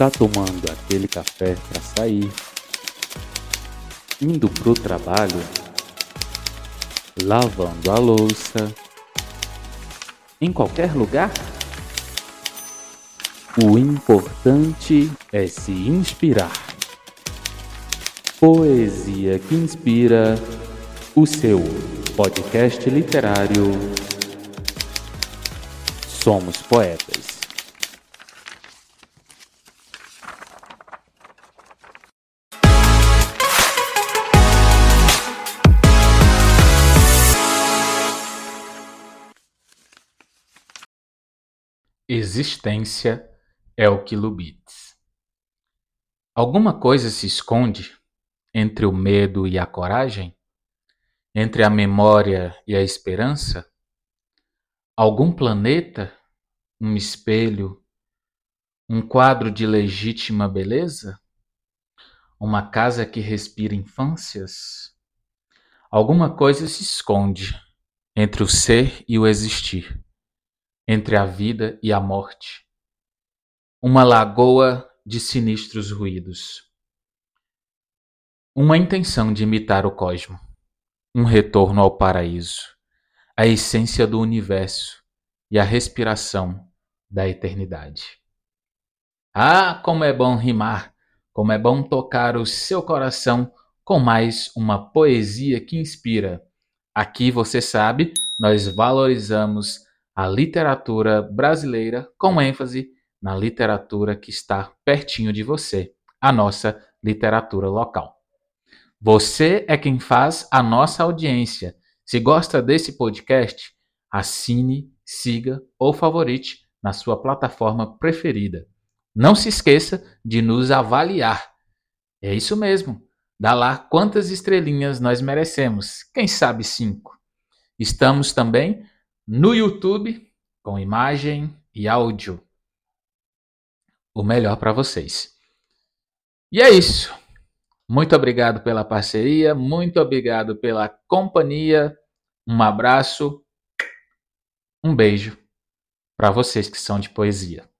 Tá tomando aquele café para sair, indo pro trabalho, lavando a louça, em qualquer lugar? O importante é se inspirar. Poesia que inspira o seu podcast literário. Somos poetas. Existência é o quilubites. Alguma coisa se esconde entre o medo e a coragem? Entre a memória e a esperança? Algum planeta? Um espelho? Um quadro de legítima beleza? Uma casa que respira infâncias? Alguma coisa se esconde entre o ser e o existir entre a vida e a morte. Uma lagoa de sinistros ruídos. Uma intenção de imitar o cosmo. Um retorno ao paraíso. A essência do universo e a respiração da eternidade. Ah, como é bom rimar! Como é bom tocar o seu coração com mais uma poesia que inspira. Aqui, você sabe, nós valorizamos a literatura brasileira, com ênfase na literatura que está pertinho de você, a nossa literatura local. Você é quem faz a nossa audiência. Se gosta desse podcast, assine, siga ou favorite na sua plataforma preferida. Não se esqueça de nos avaliar. É isso mesmo. Dá lá quantas estrelinhas nós merecemos. Quem sabe cinco. Estamos também no YouTube, com imagem e áudio. O melhor para vocês. E é isso. Muito obrigado pela parceria, muito obrigado pela companhia. Um abraço, um beijo para vocês que são de poesia.